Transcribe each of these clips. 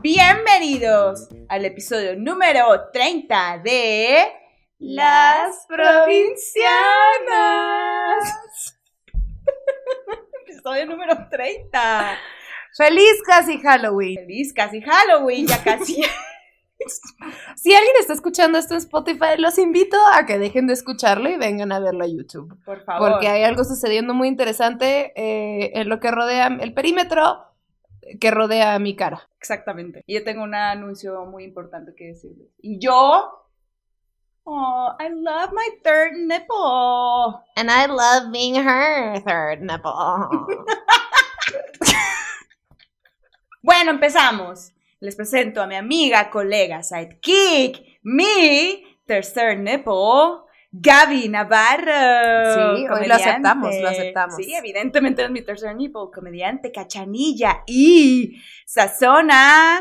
Bienvenidos al episodio número 30 de Las Provincianas. episodio número 30. Feliz casi Halloween. Feliz casi Halloween, ya casi. Si alguien está escuchando esto en Spotify, los invito a que dejen de escucharlo y vengan a verlo a YouTube. Por favor. Porque hay algo sucediendo muy interesante eh, en lo que rodea el perímetro que rodea mi cara. Exactamente. Y yo tengo un anuncio muy importante que decirles. Y yo. Oh, I love my third nipple. And I love being her third nipple. Bueno, empezamos. Les presento a mi amiga, colega, sidekick, mi tercer nipple, Gaby Navarro. Sí, hoy lo aceptamos, lo aceptamos. Sí, evidentemente es mi tercer nipple, comediante, cachanilla y sazona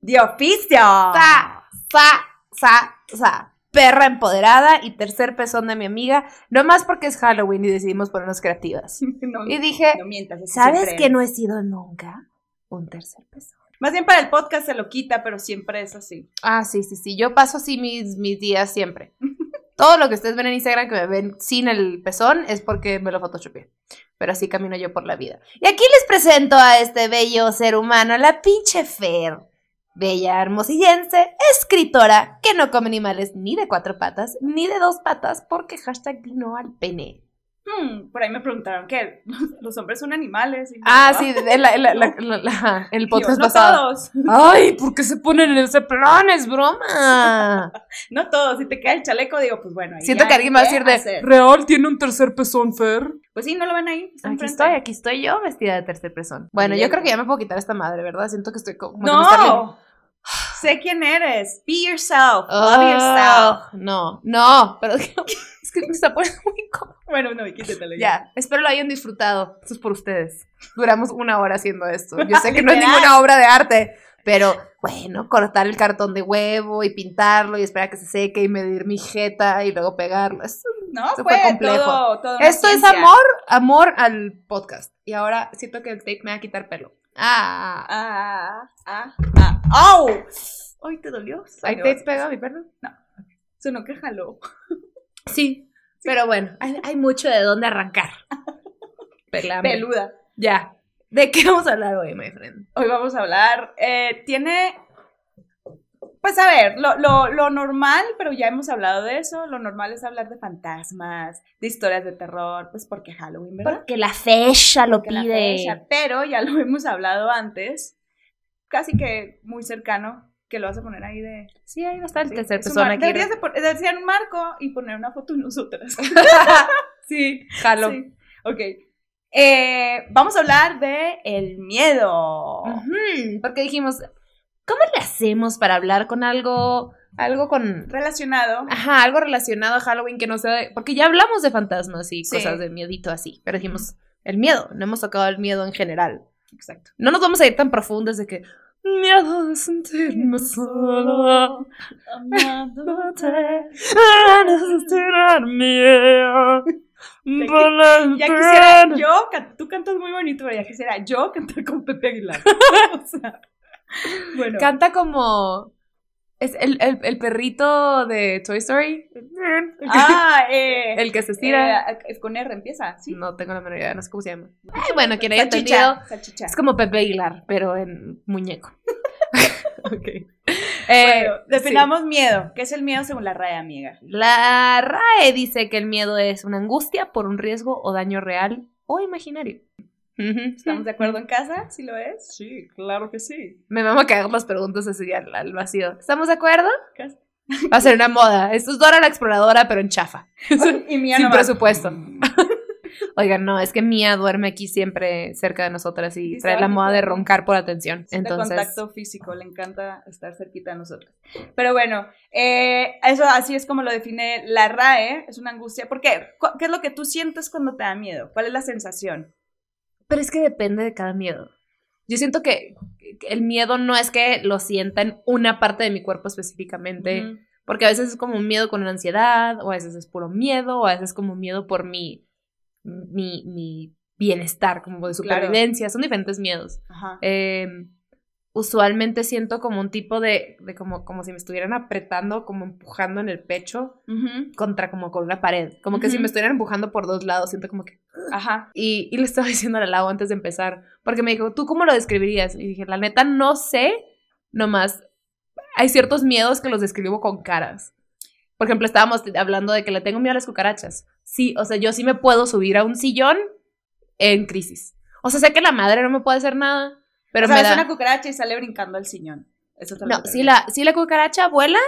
de oficio. Sa, sa, sa, sa. Perra empoderada y tercer pezón de mi amiga, no más porque es Halloween y decidimos ponernos creativas. No, Y dije, no mientas. eso ¿sabes que no he sido nunca un tercer pezón? Más bien para el podcast se lo quita, pero siempre es así. Ah, sí, sí, sí. Yo paso así mis, mis días siempre. Todo lo que ustedes ven en Instagram que me ven sin el pezón es porque me lo photoshopeé. Pero así camino yo por la vida. Y aquí les presento a este bello ser humano, la pinche Fer. Bella hermosillense, escritora, que no come animales ni de cuatro patas, ni de dos patas, porque hashtag vino al pene. Hmm, por ahí me preguntaron que los hombres son animales. y Ah, sí, de la- la- la- la- la- el Y yo, podcast no pasado. todos, Ay, ¿por qué se ponen en ese plan? Es broma. no todos. Si te cae el chaleco, digo, pues bueno. ahí Siento que alguien va a ¿qué decir de hacer? Real tiene un tercer pezón, Fer. Pues sí, no lo ven ahí. Aquí estoy, aquí estoy yo vestida de tercer pezón. Bueno, yo creo que ya me puedo quitar esta madre, ¿verdad? Siento que estoy como. No. sé quién eres. Be yourself. Love Oh, yourself. No, no, pero es que, me está poniendo muy incómodo. Bueno, no, quítatelo Ya, espero lo hayan disfrutado. Esto es por ustedes. Duramos una hora haciendo esto. Yo sé que no es ninguna obra de arte, pero bueno, cortar el cartón de huevo y pintarlo y esperar a que se seque y medir mi jeta y luego pegarlo. No, fue, fue complejo. todo, todo Esto es amor, amor al podcast. Y ahora siento que el tape me va a quitar pelo. Ah, Ah, ah, ah. ¡Au! Ay, ¿te dolió? ¿hay Salió. tape pegado mi perro? Sonó que jaló. Sí, pero bueno, hay, hay mucho de dónde arrancar. Pelame. Peluda. Ya. ¿De qué vamos a hablar hoy, my friend? Hoy vamos a hablar. eh, tiene. Pues a ver, lo, lo, lo normal, pero ya hemos hablado de eso. Lo normal es hablar de fantasmas, de historias de terror, pues porque Halloween, ¿verdad? Porque la fecha lo Porque la fecha, pero ya lo hemos hablado antes, casi que muy cercano, que lo vas a poner ahí de. Sí, ahí va a estar el sí, tercer es un persona aquí. Deberías de, pon- de hacer un marco y poner una foto de nosotras. sí, jalo. Sí. Ok. Eh, vamos a hablar de el miedo. Porque dijimos, ¿cómo le hacemos para hablar con algo, algo con... Relacionado. Ajá, algo relacionado a Halloween que no sea... de- Porque ya hablamos de fantasmas y Sí. cosas de miedito así, pero dijimos, el miedo, no hemos tocado el miedo en general. Exacto. No nos vamos a ir tan profundos de que... Miedo de sentirme sola, amándote, sentirme Ya, ya quisiera yo, tú cantas muy bonito, pero ya quisiera yo cantar con Pepe Aguilar. o sea, bueno. Canta como... Es el, el, el perrito de Toy Story. ah, eh, El que se estira. eh, con R empieza, ¿sí? No tengo la menor idea, no sé cómo se llama. Ay, bueno, quien haya entendido. salchicha. Es como Pepe Aguilar, pero en muñeco. ok. Eh, Bueno, definamos miedo. ¿Qué es el miedo según la raya, amiga? La RAE dice que el miedo es una angustia por un riesgo o daño real o imaginario. ¿Estamos de acuerdo en casa? ¿Sí lo es? Sí, claro que sí. Me vamos a caer las preguntas así al, al vacío. ¿Estamos de acuerdo? Va a ser una moda. Esto es Dora la exploradora, pero en chafa. y mía Sin no presupuesto. Oigan, no, es que Mía duerme aquí siempre cerca de nosotras y Sí, trae la moda de roncar por atención. de Entonces, contacto físico, le encanta estar cerquita de nosotros. Pero bueno, eh, eso así es como lo define la RAE, es una angustia. ¿Por qué? ¿Qué es lo que tú sientes cuando te da miedo? ¿Cuál es la sensación? Pero es que depende de cada miedo. Yo siento que el miedo no es que lo sienta en una parte de mi cuerpo específicamente, porque a veces es como un miedo con una ansiedad, o a veces es puro miedo, o a veces es como miedo por mi, mi, mi bienestar, como de Claro. supervivencia, son diferentes miedos. Ajá. Eh, usualmente siento como un tipo de, de como, como si me estuvieran apretando, como empujando en el pecho contra como con una pared. Como que si me estuvieran empujando por dos lados, siento como que... Ajá. Y, y le estaba diciendo a Lau antes de empezar, porque me dijo, ¿tú cómo lo describirías? Y dije, la neta, no sé, nomás hay ciertos miedos que los describo con caras. Por ejemplo, estábamos hablando de que le tengo miedo a las cucarachas. Sí, o sea, yo sí me puedo subir a un sillón en crisis. O sea, sé que la madre no me puede hacer nada, pero o sea, me es da... una cucaracha y sale brincando al sillón. Eso No, si la, si la cucaracha vuela,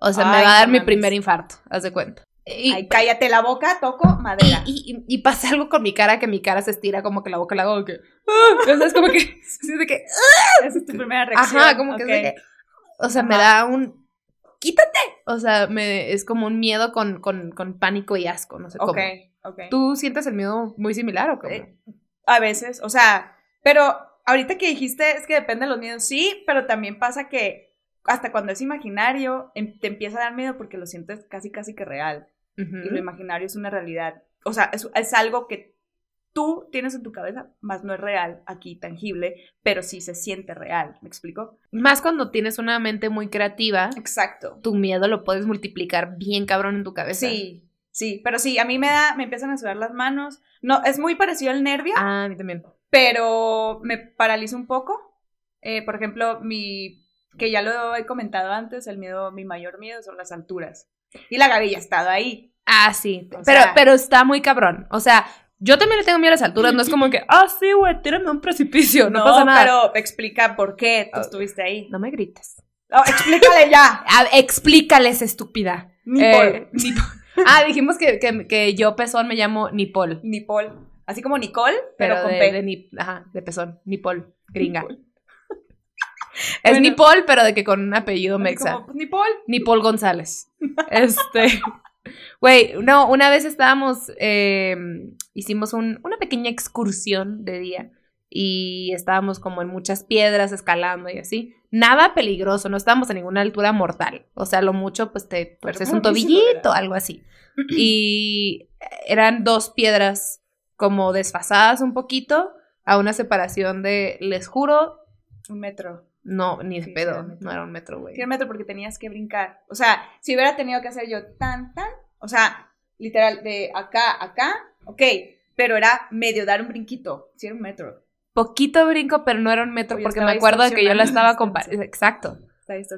o sea, me Ay, va a dar mi primer infarto, haz de cuenta. Y, Ay, cállate la boca, toco madera. y, y, y pasa algo con mi cara, que mi cara se estira como que la boca la hago que... ah, o sea, es como que... sí, de que Esa es tu primera reacción. Ajá, como que, es de que- O sea, me Ajá. da un... ¡Quítate! O sea, me, es como un miedo con, con, con pánico y asco, no sé cómo. Ok, ok. ¿Tú sientes el miedo muy similar o cómo? Eh, A veces, o sea, pero ahorita que dijiste es que depende de los miedos, sí, pero también pasa que hasta cuando es imaginario em- te empieza a dar miedo porque lo sientes casi, casi que real. Y lo imaginario es una realidad. O sea, es, es algo que tú tienes en tu cabeza, más no es real aquí, tangible, pero sí se siente real. ¿Me explico? Más cuando tienes una mente muy creativa, Exacto. tu miedo lo puedes multiplicar bien cabrón en tu cabeza. Sí, sí, pero sí, a mí me da, me empiezan a sudar las manos. No, es muy parecido al nervio, Ah, a mí también. Pero me paraliza un poco. Eh, por ejemplo, mi, que ya lo he comentado antes, el miedo, mi mayor miedo son las alturas. Y la Gaby ya ha estado ahí. Ah, sí. O pero, sea- pero está muy cabrón. O sea, yo también le tengo miedo a las alturas. No es como que, ah, sí, güey, tírame a un precipicio. No, pasa nada. pero explica por qué tú Ah. estuviste ahí. No me grites. No, explícale ya. Ah, explícales, estúpida. Nipol. Eh, Nipol. Ah, dijimos que, que, que yo pezón me llamo Nipol. Nipol. Así como Nicole, pero, Pero, con de, P. de ni- ajá, de pezón. Nipol. Gringa. Nipol. Es Bueno. Nipol, pero de que con un apellido mexa. como, pues, Nipol. Nipol González. Este. Güey, no, una vez estábamos. eh, hicimos un- una pequeña excursión de día. Y estábamos como en muchas piedras escalando y así. Nada peligroso, no estábamos a ninguna altura mortal. O sea, lo mucho, pues te torces un ¿cómo que sí, tobillito, algo así. Y eran dos piedras como desfasadas un poquito, a una separación de, les juro, Un metro. no, ni de Sí, pedo, era no era un metro, güey. Sí, un metro porque tenías que brincar. O sea, si hubiera tenido que hacer yo tan, tan, o sea, literal, de acá a acá, ok, pero era medio dar un brinquito. Sí, era un metro. Poquito brinco, pero no era un metro, porque me acuerdo de que yo la estaba la comparando. Exacto.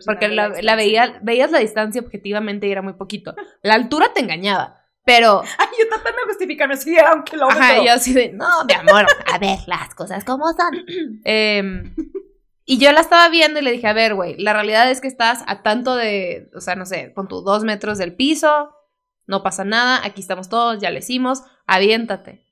Porque la, la distancia. veía, veías la distancia objetivamente y era muy poquito. La altura te engañaba. Pero, Ay, yo tratando de justificarme, sí, era un kilómetro. ajá, yo así de, no, mi amor, a ver las cosas como son. Em, y yo la estaba viendo y le dije, a ver, güey, la realidad es que estás a tanto de, o sea, no sé, con tus dos metros del piso, no pasa nada, aquí estamos todos, ya le hicimos, aviéntate.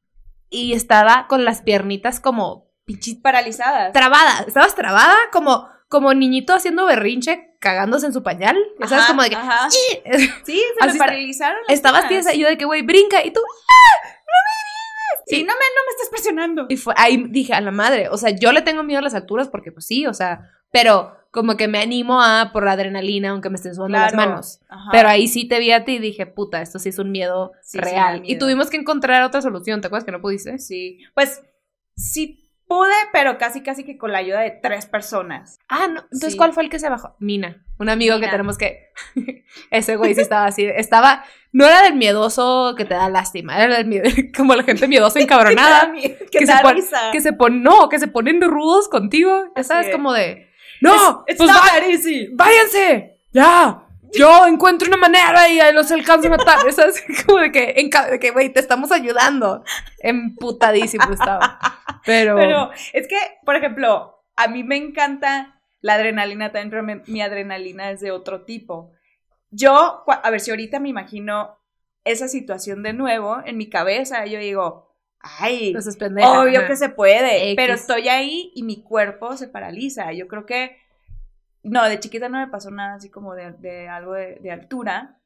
Y estaba con las piernitas como pinches Paralizadas. trabada, estabas trabada como, como niñito haciendo berrinche, cagándose en su pañal. Ya sabes, Ajá, como de que. ajá. Sí, se Así me paralizaron las Estabas tiesa y yo de que, güey, brinca. Y tú. Sí, no me, no me estás presionando. Y fue, ahí dije, a la madre. O sea, yo le tengo miedo a las alturas porque, pues sí, o sea. Pero como que me animo a por la adrenalina, aunque me estén sudando las manos. Ajá. Pero ahí sí te vi a ti y dije, puta, esto sí es un miedo Sí, sí me real. y tuvimos que encontrar otra solución. ¿Te acuerdas que no pudiste? Sí, pues sí pude, pero casi casi que con la ayuda de tres personas. Ah, no. Entonces, Sí. ¿cuál fue el que se bajó? Mina. Un amigo que tenemos que. Ese güey sí estaba así. Estaba. No era del miedoso que te da lástima. Era del miedo. Como la gente miedosa encabronada. que que te se pon- que se ponen. No, que se ponen rudos contigo. Ya sabes, es. como de. ¡No! It's pues not va- that easy. ¡Váyanse! ¡Ya! Yo encuentro una manera y los alcanzo a matar. ¿Sabes? Como de que, güey, te estamos ayudando. Emputadísimo estaba. Pero. Pero es que, por ejemplo, a mí me encanta la adrenalina también, pero me- mi adrenalina es de otro tipo. Yo, a ver si ahorita me imagino esa situación de nuevo en mi cabeza, yo digo, ay, Entonces, pendeja. obvio ajá. que se puede, X. pero estoy ahí y mi cuerpo se paraliza. Yo creo que, no, de chiquita no me pasó nada así como de, de algo de, de altura,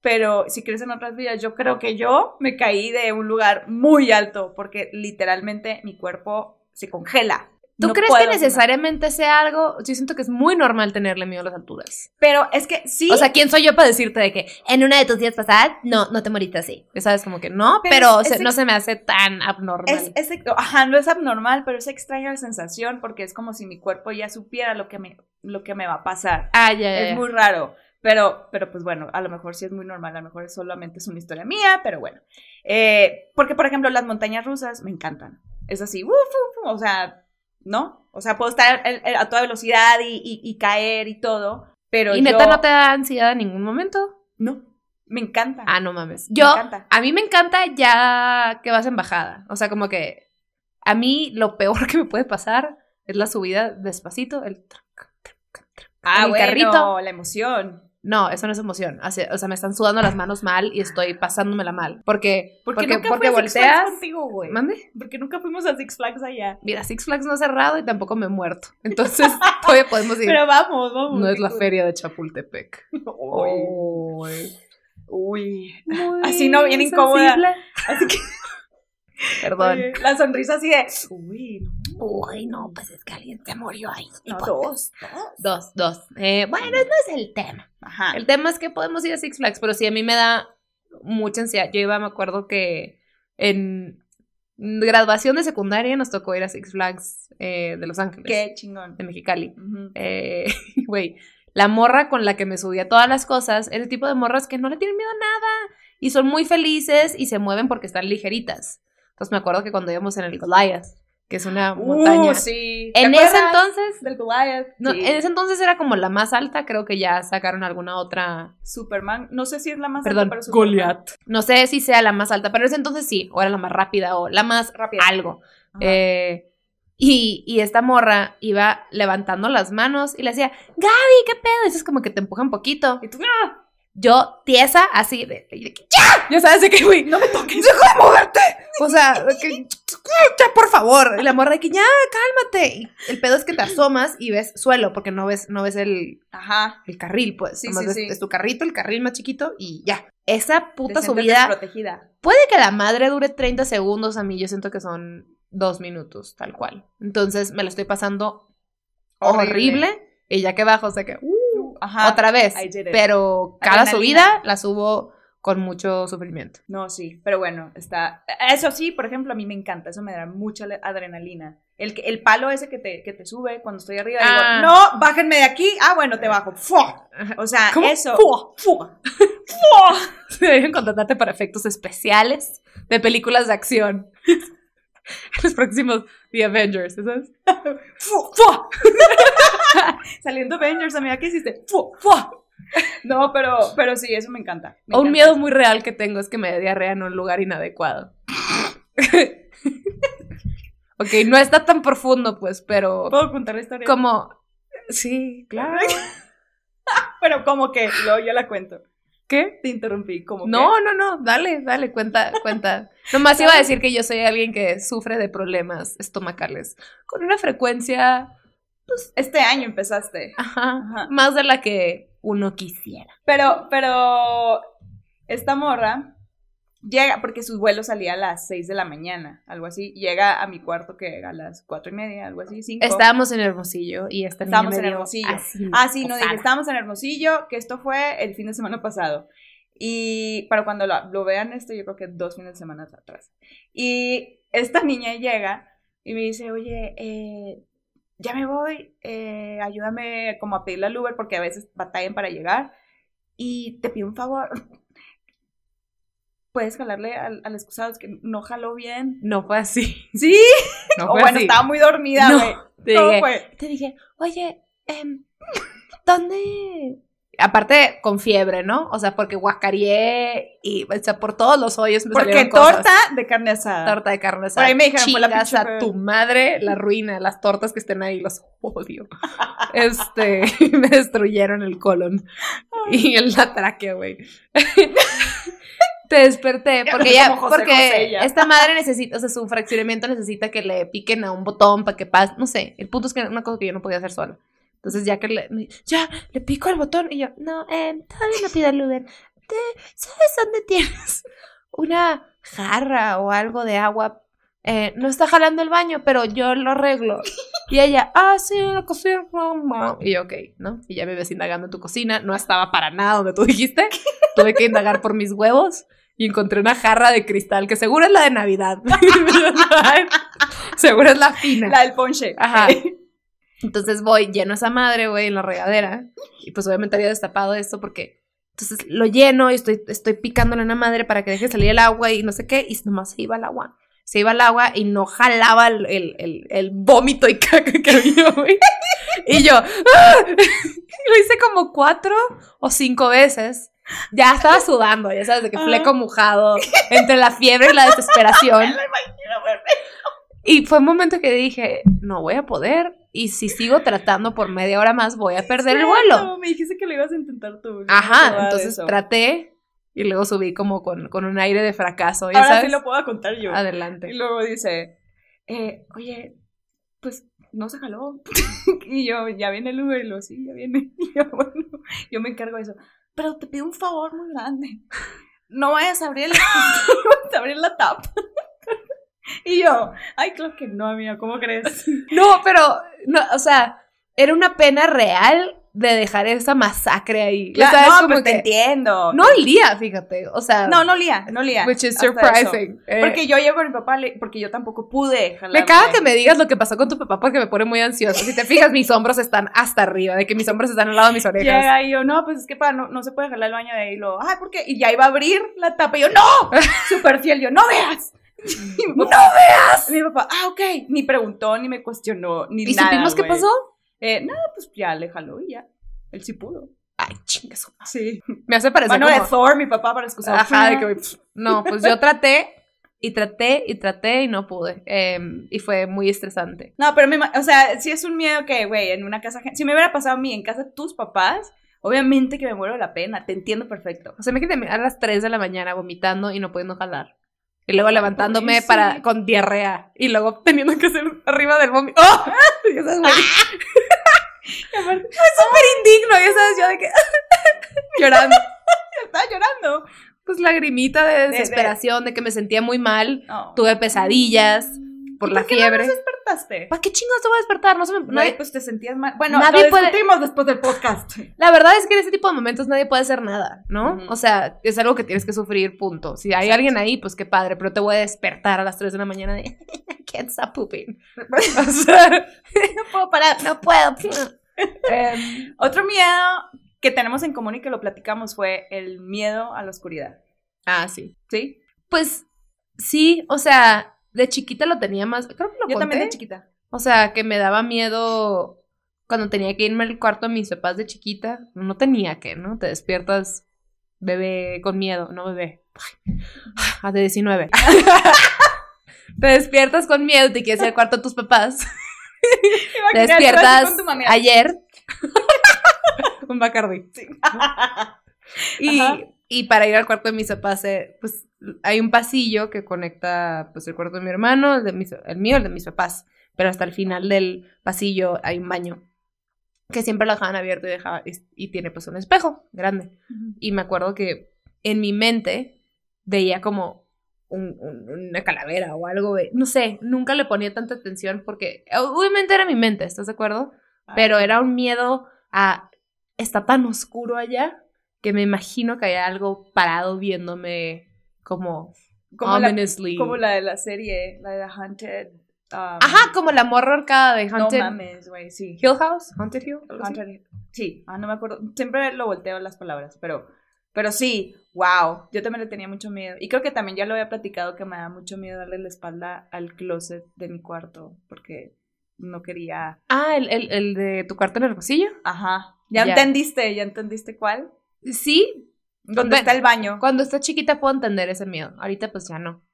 pero si crees en otras vidas, yo creo que yo me caí de un lugar muy alto porque literalmente mi cuerpo se congela. ¿Tú No crees que necesariamente sea algo? Yo siento que es muy normal tenerle miedo a las alturas. Pero es que sí. O sea, ¿quién soy yo para decirte de que en una de tus días pasadas no, no te moriste así? Sabes, como que no, Pero pero, es- se- es no se me hace tan abnormal. es, es- ajá, no es abnormal, pero es extraña la sensación porque es como si mi cuerpo ya supiera lo que me, lo que me va a pasar. ah, ya, ya, Es muy raro. Pero, pero pues bueno, a lo mejor sí es muy normal, a lo mejor solamente es una historia mía, pero bueno. Eh, porque, por ejemplo, las montañas rusas me encantan. Es así, uf, uf, o sea, ¿no? O sea, puedo estar el- el- a toda velocidad y, y- y caer y todo, pero ¿Y neta no te da ansiedad en ningún momento? No, me encanta. Ah, no mames. Me Yo, encanta. a mí me encanta ya que vas en bajada. O sea, como que a mí lo peor que me puede pasar es la subida despacito, el... Ah, en el bueno, carrito. la emoción. No, eso no es emoción. O sea, me están sudando las manos mal y estoy pasándomela mal. Porque, ¿Por qué porque, nunca porque fui a Six Flags contigo, güey? ¿Mande? Porque nunca fuimos a Six Flags allá. Mira, Six Flags no ha cerrado y tampoco me he muerto. Entonces, todavía podemos ir. Pero vamos, vamos. no es la feria de Chapultepec. Uy. Uy. Así no, bien incómoda. Así que Perdón. oye, la sonrisa así de. Uy, no. Uy, no, pues es que alguien se murió ahí. No, Pues, dos, dos. Dos, dos. Eh, bueno, no es el tema. Ajá. El tema es que podemos ir a Six Flags, pero sí a mí me da mucha ansiedad. Yo iba, me acuerdo que en graduación de secundaria nos tocó ir a Six Flags eh, de Los Ángeles, Qué chingón. de Mexicali. Eh, Güey, la morra con la que me subía todas las cosas, ese tipo de morras que no le tienen miedo a nada y son muy felices y se mueven porque están ligeritas. Entonces me acuerdo que cuando íbamos en el Goliath, que es una montaña. Uh, sí. ¿Te En ese entonces, Del Goliath. no, Sí. en ese entonces era como la más alta, creo que ya sacaron alguna otra Superman. No sé si es la más Perdón, alta, pero Superman. Goliath. No sé si sea la más alta, pero en ese entonces sí, o era la más rápida, o la más Rápida. algo. Eh, y, y esta morra iba levantando las manos y le decía, Gaby, ¿qué pedo? Eso es como que te empuja un poquito. Y tú, ¡ah! Yo, tiesa, así de, de que, ¡ya! Ya sabes de que, güey, no me toques, deja de moverte. O sea, que, ya, por favor. Y la morra de que, ya, cálmate. Y el pedo es que te asomas y ves suelo, porque no ves, no ves el, Ajá. el carril, pues. Sí, sí, ves- sí. es tu carrito, el carril más chiquito y ya. Esa puta Te subida desprotegida. puede que la madre dure 30 segundos, a mí yo siento que son dos minutos, tal cual. Entonces me la estoy pasando horrible. Horrible. Y ya que bajo, o sea que, uh, Ajá. otra vez. Pero cada Adrenalina. subida la subo con mucho sufrimiento. No, sí, pero bueno, está. Eso sí, por ejemplo, a mí me encanta, eso me da mucha adrenalina. El, el palo ese que te, que te sube cuando estoy arriba, Ah. digo, no, bájenme de aquí. Ah, bueno, te bajo. ¡Fua! O sea, ¿Cómo? eso. ¡Fua! ¡Fua! ¡Fua! Deben contratarte para efectos especiales de películas de acción. Los próximos The Avengers, ¿sabes? ¡Fua! ¡Fua! Saliendo Avengers, amiga, ¿qué hiciste? ¡Fua! ¡Fua! No, pero, pero sí, eso me encanta. me O un miedo muy real que tengo es que me dé diarrea en un lugar inadecuado. ok, no está tan profundo, pues, pero ¿Puedo contar la historia? como... Sí, claro. Pero como que, luego yo la cuento. ¿Qué? Te interrumpí, como que. No, no, no, dale, dale, cuenta, cuenta. Nomás iba a decir que yo soy alguien que sufre de problemas estomacales con una frecuencia, Este año empezaste. ajá, Ajá. más de la que uno quisiera. Pero, pero, esta morra llega, porque su vuelo salía a las 6 de la mañana, algo así. Llega a mi cuarto que a las cuatro y media, algo así, 5. Estábamos en Hermosillo y esta niña Estábamos me en dio Hermosillo. así, Ah, sí, no, dije, estábamos en Hermosillo, que esto fue el fin de semana pasado. Y para cuando lo, lo vean esto, yo creo que dos fines de semana atrás. Y esta niña llega y me dice, oye, eh, ya me voy, eh, ayúdame como a pedirle al Uber porque a veces batallan para llegar. Y te pido un favor. Puedes jalarle al, al excusado, es que no jaló bien. No fue así. Sí, No o bueno, así. estaba muy dormida, No, güey. te ¿Cómo dije, fue? te dije, oye, em, ¿dónde? Aparte, con fiebre, ¿no? O sea, porque guacareé y, o sea, por todos los hoyos me Porque salieron cosas. torta de carne asada. Torta de carne Por asada. ahí me dijeron, fue la a tu madre, la ruina, las tortas que estén ahí, los odio. Este, me destruyeron el colon y el la tráquea, güey. Te desperté porque ya, José porque José ya. esta madre necesita, o sea, su fraccionamiento necesita que le piquen a un botón para que pase, no sé, el punto es que era una cosa que yo no podía hacer sola. Entonces ya que le, me- ya, le pico al botón y yo, no, eh, todavía no pido el Uber. Te- ¿Sabes dónde tienes una jarra o algo de agua? Eh, no está jalando el baño, pero yo lo arreglo. Y ella, ah, sí, en la cocina. mamá". Y yo, ok, ¿no? Y ya me ves indagando en tu cocina. No estaba para nada donde tú dijiste. Tuve que indagar por mis huevos. Y encontré una jarra de cristal que seguro es la de Navidad. seguro es la fina. La del ponche. Ajá. Entonces voy, lleno esa madre, güey, en la regadera. Y pues obviamente había destapado esto porque. Entonces lo lleno y estoy, estoy picándole una madre para que deje salir el agua y no sé qué. Y nomás se iba el agua. Se iba el agua y no jalaba el, el, el- el vómito y caca que había, güey. Y yo. ¡ah! Lo hice como cuatro o cinco veces. Ya estaba sudando, ya sabes, de que fleco mojado, entre la fiebre y la desesperación. Y fue un momento que dije, no voy a poder. Y si sigo tratando por media hora más, voy a perder el vuelo. Cierto, Me dijiste que lo ibas a intentar tú. no Ajá, entonces traté y luego subí como con, con un aire de fracaso. ¿ya Ahora sabes? sí lo puedo contar yo. Adelante. Y luego dice, eh, oye, pues no se jaló. y yo, ya viene el Uber. Y lo sí, ya viene. Y yo, bueno, yo me encargo de eso. Pero te pido un favor muy grande. No vayas a abrir, el, no vayas a abrir la tapa. y yo, ay, claro que no, amiga, ¿cómo crees? No, pero, no, o sea, era una pena real de dejar esa masacre ahí. Claro, ¿sabes? no, Como pues te entiendo. no olía, fíjate. O sea, no, no lía, no lía. which is surprising. Eh, Porque yo llego con mi papá, porque yo tampoco pude jalarme. me caga que me digas lo que pasó con tu papá porque me pone muy ansiosa. Si te fijas, mis hombros están hasta arriba, de que mis hombros están al lado de mis orejas. Y yo, no, pues es que pa, no, no se puede jalar el baño de ahí. Y lo, ay, ¿por qué? Y ya iba a abrir la tapa. Y yo, ¡no! Súper fiel. Yo, ¡no veas! Y mi papá, ¡No veas! y mi papá, ah, ok. Ni preguntó, ni me cuestionó, ni ¿Y nada. supimos qué pasó? Eh, no, pues ya le jaló y ya. Él sí pudo. Ay, chingas. Sí. Me hace parecer Mano de. Thor, mi papá, para excusar. Ajá, de que, no, pues yo traté y traté y traté y no pude. Em, y fue muy estresante. No, pero, me, o sea, sí es un miedo que, güey, en una casa... Si me hubiera pasado a mí en casa de tus papás, obviamente que me muero de la pena. Te entiendo perfecto. O sea, me quedé a las 3 de la mañana vomitando y no pudiendo jalar. Y luego levantándome para, con diarrea. Y luego teniendo que hacer arriba del vómito. ¡Oh! Ya sabes, güey. Fue súper indigno, ya sabes, yo de que... llorando. estaba llorando. Pues lagrimita de de- desesperación, de que me sentía muy mal. Tuve pesadillas por ¿Y la por qué no fiebre. nos despertaste? ¿Para qué chingados te voy a despertar? No se me... Güey, nadie- pues te sentías mal. Bueno, Nadie lo puede- discutimos después del podcast. La verdad es que en ese tipo de momentos nadie puede hacer nada, ¿no? O sea, es algo que tienes que sufrir, punto. Si hay Exacto. alguien ahí, pues qué padre, pero te voy a despertar a las 3 de la mañana de I can't stop pooping. O sea, no puedo parar, no puedo. Em, Otro miedo que tenemos en común y que lo platicamos fue el miedo a la oscuridad. ah, sí. ¿Sí? Pues sí, o sea, de chiquita lo tenía más, creo que lo Yo conté. también de chiquita. O sea, que me daba miedo cuando tenía que irme al cuarto de mis papás de chiquita. No tenía que, ¿no? Te despiertas bebé con miedo, no bebé. A de 19. te despiertas con miedo y te quieres ir al cuarto de tus papás. Te despiertas con tu ayer. Un Bacardi. Sí. Y, y para ir al cuarto de mis papás, eh, pues hay un pasillo que conecta pues el cuarto de mi hermano, el, de mis- el mío, el de mis papás. Pero hasta el final del pasillo hay un baño que siempre lo dejaban abierto y, dejaba, y, y tiene pues un espejo grande. Y me acuerdo que en mi mente veía como un- un- una calavera o algo, de- no sé, nunca le ponía tanta atención porque obviamente era mi mente, ¿estás de acuerdo? Pero era un miedo a está tan oscuro allá que me imagino que hay algo parado viéndome como como, la, como la de la serie, la de The Haunted. um, Ajá, como la morra arcada de No Haunted mames, güey, sí. Hill House, Haunted Hill. Haunted- Sí, ah, no me acuerdo. Siempre lo volteo las palabras, pero, pero sí, wow. Yo también le tenía mucho miedo. Y creo que también ya lo había platicado que me da mucho miedo darle la espalda al closet de mi cuarto, porque no quería. Ah, el, el, el de tu cuarto en el pasillo. Ajá. Ya, Ya. entendiste, ya entendiste cuál. Sí, ¿Dónde Bueno. está el baño? cuando está chiquita puedo entender ese miedo. Ahorita pues ya no.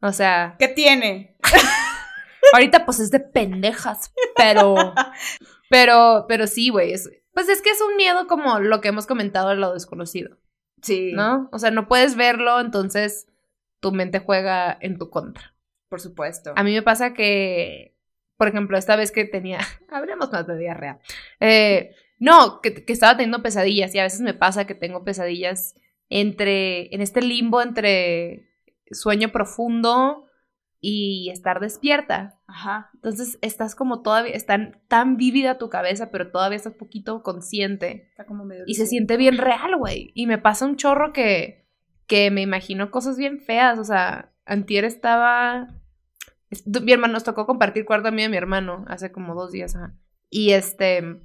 O sea, ¿Qué tiene? ahorita pues es de pendejas, pero pero pero sí, güey, es- pues es que es un miedo como lo que hemos comentado de lo desconocido, Sí, ¿no? O sea, no puedes verlo, entonces tu mente juega en tu contra. por supuesto. A mí me pasa que, por ejemplo, esta vez que tenía, hablemos más de diarrea. Eh, no, que, que estaba teniendo pesadillas y a veces me pasa que tengo pesadillas entre, en este limbo entre sueño profundo y estar despierta. Ajá. Entonces estás como todavía, está tan vívida tu cabeza, pero todavía estás poquito consciente. Está como medio. Y se siente bien real, güey. Y me pasa un chorro que, que me imagino cosas bien feas. O sea, Antier estaba. es- Mi hermano nos tocó compartir cuarto a mí y a mi hermano hace como dos días. ajá. Y este.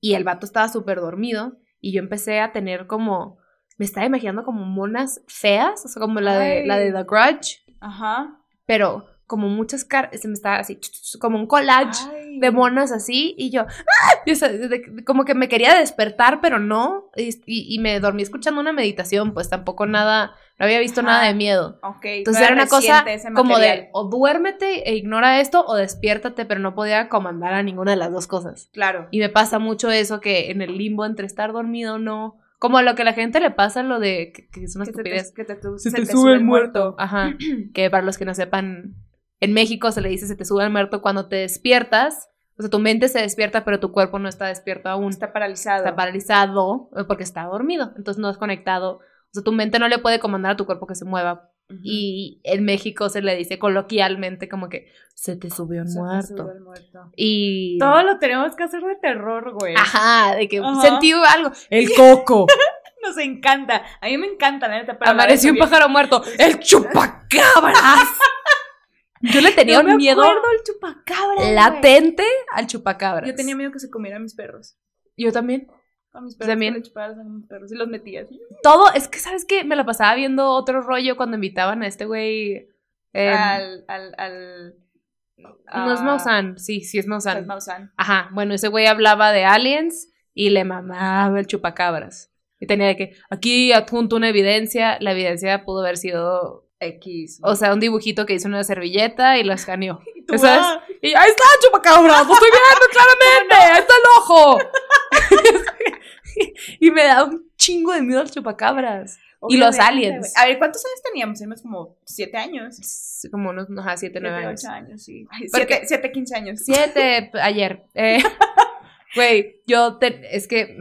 Y el vato estaba súper dormido. Y yo empecé a tener como. Me estaba imaginando como monas feas. O sea, como la de, Ay. la de The Grudge. Ajá. Pero como muchas caras. Se me estaba así. Como un collage Ay. de monas así y yo, ¡ah! Y, o sea, de- de- como que me quería despertar, pero no, y, me dormí escuchando una meditación, pues tampoco nada, no había visto Ajá. nada de miedo. Ok. Entonces no era una cosa como de o duérmete e ignora esto o despiértate, pero no podía comandar a ninguna de las dos cosas. Claro. Y me pasa mucho eso que en el limbo entre estar dormido o no, como a lo que a la gente le pasa lo de que, que es una Que te, estupidez. que te, tu- Se se te te sube sube el el muerto. Ajá. que para los que no sepan, en México se le dice se te sube el muerto cuando te despiertas. O sea, tu mente se despierta, pero tu cuerpo no está despierto aún. Está paralizado. Está paralizado eh, porque está dormido. Entonces no es conectado. O sea, tu mente no le puede comandar a tu cuerpo que se mueva. Y en México se le dice coloquialmente como que se te subió el Se te muerto. sube el muerto. Y. Todo lo tenemos que hacer de terror, güey. Ajá, de que Ajá. sentí algo. El coco. Nos encanta. A mí me encanta, la neta. pero a la Amaneció un pájaro muerto. El chupacabras. Yo le tenía un miedo chupacabra. güey. latente al chupacabras. Yo tenía miedo que se comiera a mis perros. Yo también. A mis perros. También. Chuparas a mis perros y los metía así. Todo, es que, ¿sabes qué? Me la pasaba viendo otro rollo cuando invitaban a este güey. eh, al. al, al no es a- Maussan, sí, sí es Maussan. Maussan. Ajá, bueno, ese güey hablaba de aliens y le mamaba el chupacabras. Y tenía de que, aquí adjunto una evidencia, la evidencia pudo haber sido, X. o sea, un dibujito que hizo en una servilleta y la escaneó. Y tú, ¿sabes? ah, Y ahí está el chupacabras, lo estoy viendo claramente, ahí está el ojo. y me da un chingo de miedo el chupacabras. Y los aliens. A ver, ¿cuántos años teníamos? Teníamos como siete años. Como unos, ajá, siete, nueve años. años, sí. Ay, Siete, siete, quince años. Siete ayer. Eh, Güey, yo te- es que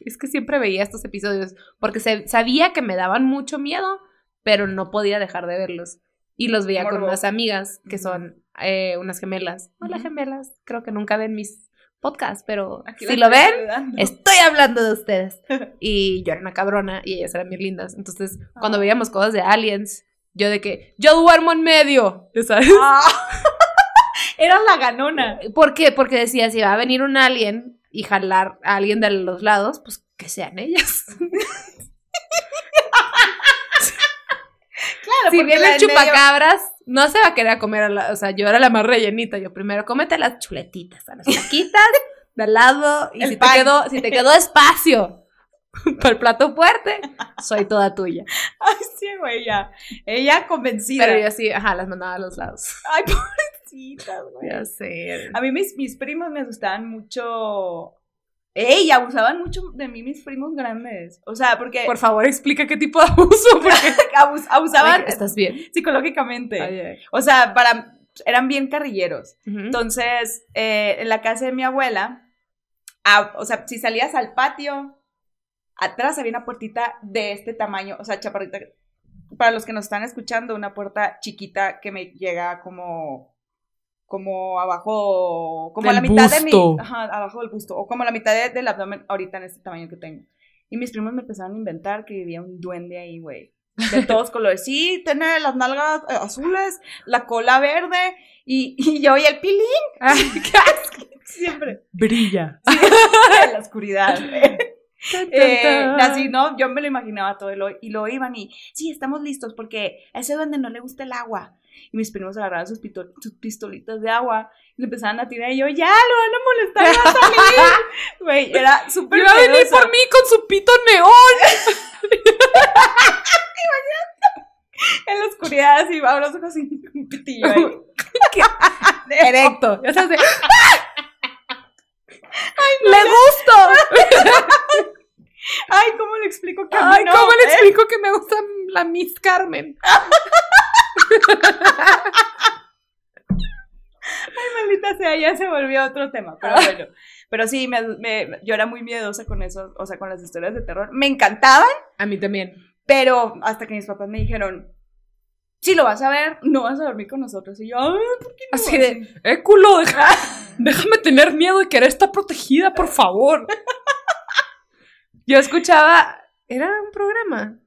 es que siempre veía estos episodios porque se- sabía que me daban mucho miedo, pero no podía dejar de verlos. Y los veía con unas amigas que son eh, unas gemelas. Hola gemelas, creo que nunca ven mis podcasts, pero Aquí si lo ven, saludando. estoy hablando de ustedes. Y yo era una cabrona y ellas eran bien lindas. Entonces, cuando Ah. veíamos cosas de aliens, yo de que yo duermo en medio, ¿sabes? Ah. Era la ganona. ¿Por qué? Porque decía, si va a venir un alien y jalar a alguien de los lados, pues que sean ellas. Claro, si viene el medio- chupacabras, no se va a querer comer a la, o sea, yo era la más rellenita, yo primero cómete las chuletitas, a las flaquitas, de al lado, y El si te, quedó, si te quedó espacio para el plato fuerte, soy toda tuya. Ay, sí, güey, ya. Ella convencida. Pero yo sí, ajá, las mandaba a los lados. Ay, pobrecitas, güey. Ya sé. A mí mis, mis primos me asustaban mucho. ¡Ey! Abusaban mucho de mí mis primos grandes. O sea, porque Por favor, explica qué tipo de abuso, porque abus- abusaban estás bien. psicológicamente. Ay, ay. O sea, para eran bien carrilleros. Entonces, eh, en la casa de mi abuela, a- o sea, si salías al patio, atrás había una puertita de este tamaño, o sea, chaparrita. Para los que nos están escuchando, una puerta chiquita que me llega como como abajo, como a la mitad de mi, busto. ajá, abajo del busto, o como a la mitad de- del abdomen ahorita en este tamaño que tengo. Y mis primos me empezaron a inventar que vivía un duende ahí, güey. De todos colores. Sí, tiene las nalgas eh, azules, la cola verde y, y yo y el pilín. Asco. Siempre. Brilla. En la oscuridad. Eh, así, ¿no? Yo me lo imaginaba todo y lo, y lo iban y, sí, estamos listos porque a ese duende no le gusta el agua. Y mis primos agarraban sus, pistolitas de agua y le empezaban a tirar y yo, ya, lo van a molestar, va a salir. Güey, era súper Iba a venir por mí con su pito neón. En la oscuridad, así, abro los ojos y un pitillo ahí. Erecto. Ya sabes de- ¡Le gusto! Ay, ¿cómo le explico que a mí Ay, no, ¿cómo le eh? explico que me gusta la Miss Carmen? Maldita sea, ya se volvió otro tema, pero bueno. Pero sí, me, me- yo era muy miedosa con eso, o sea, con las historias de terror. Me encantaban, A mí también. pero hasta que mis papás me dijeron, si lo vas a ver, no vas a dormir con nosotros. Y yo, ay, ¿por qué no? Así de, eh, culo, deja- déjame tener miedo y querer estar protegida, por favor. Yo escuchaba, era un programa.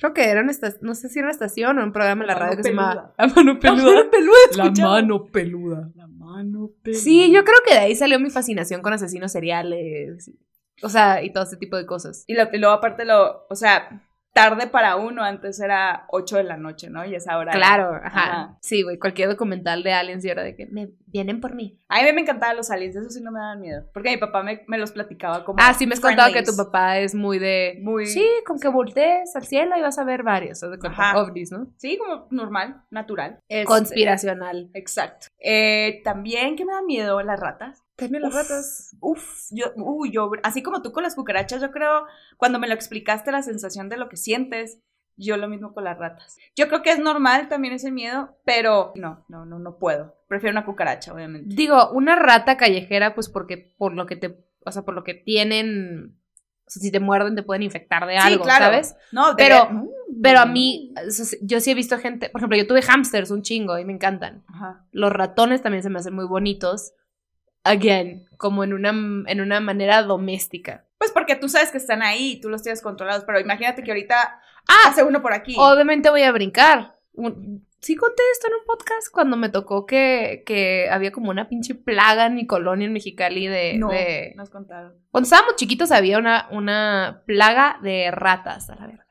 Creo que era una estación, no sé si era una estación o un programa en la La radio que se llamaba. La mano peluda. La mano peluda, La mano peluda. La mano peluda. Sí, yo creo que de ahí salió mi fascinación con asesinos seriales. O sea, y todo ese tipo de cosas. Y, lo- y luego aparte lo, o sea, tarde para uno, antes era 8 de la noche, ¿no? Y esa hora. era- Claro, ajá. Ajá. Sí, güey, cualquier documental de aliens y era de que me vienen por mí. A mí me encantaban los aliens, eso sí no me daban miedo. Porque mi papá me, me los platicaba como. Ah, sí me has contado que tu papá es muy de... Muy- Sí, con que voltees al cielo y vas a ver varios. haz de Ajá. ovnis, ¿no? Sí, como normal, natural. Este, Conspiracional. Exacto. Eh, también que me da miedo las ratas. También las ratas. Uf, yo, uy, yo, así como tú con las cucarachas, yo creo, cuando me lo explicaste, la sensación de lo que sientes, yo lo mismo con las ratas. Yo creo que es normal también ese miedo, pero no, no, no, no puedo. Prefiero una cucaracha, obviamente. Digo, una rata callejera, pues porque por lo que te... O sea, por lo que tienen... O sea, si te muerden te pueden infectar de algo, ¿sabes? No, de Pero- ver- mm, Pero a mí, o sea, yo sí he visto gente... Por ejemplo, yo tuve hamsters un chingo y me encantan. Ajá. Los ratones también se me hacen muy bonitos. Again, como en una, en una manera doméstica. Pues porque tú sabes que están ahí y tú los tienes controlados, pero imagínate que ahorita Ah, hace uno por aquí. obviamente voy a brincar. Sí conté esto en un podcast cuando me tocó que, que había como una pinche plaga en mi colonia en Mexicali de... no, de- nos contaron. Cuando estábamos chiquitos había una, una plaga de ratas, a la verga.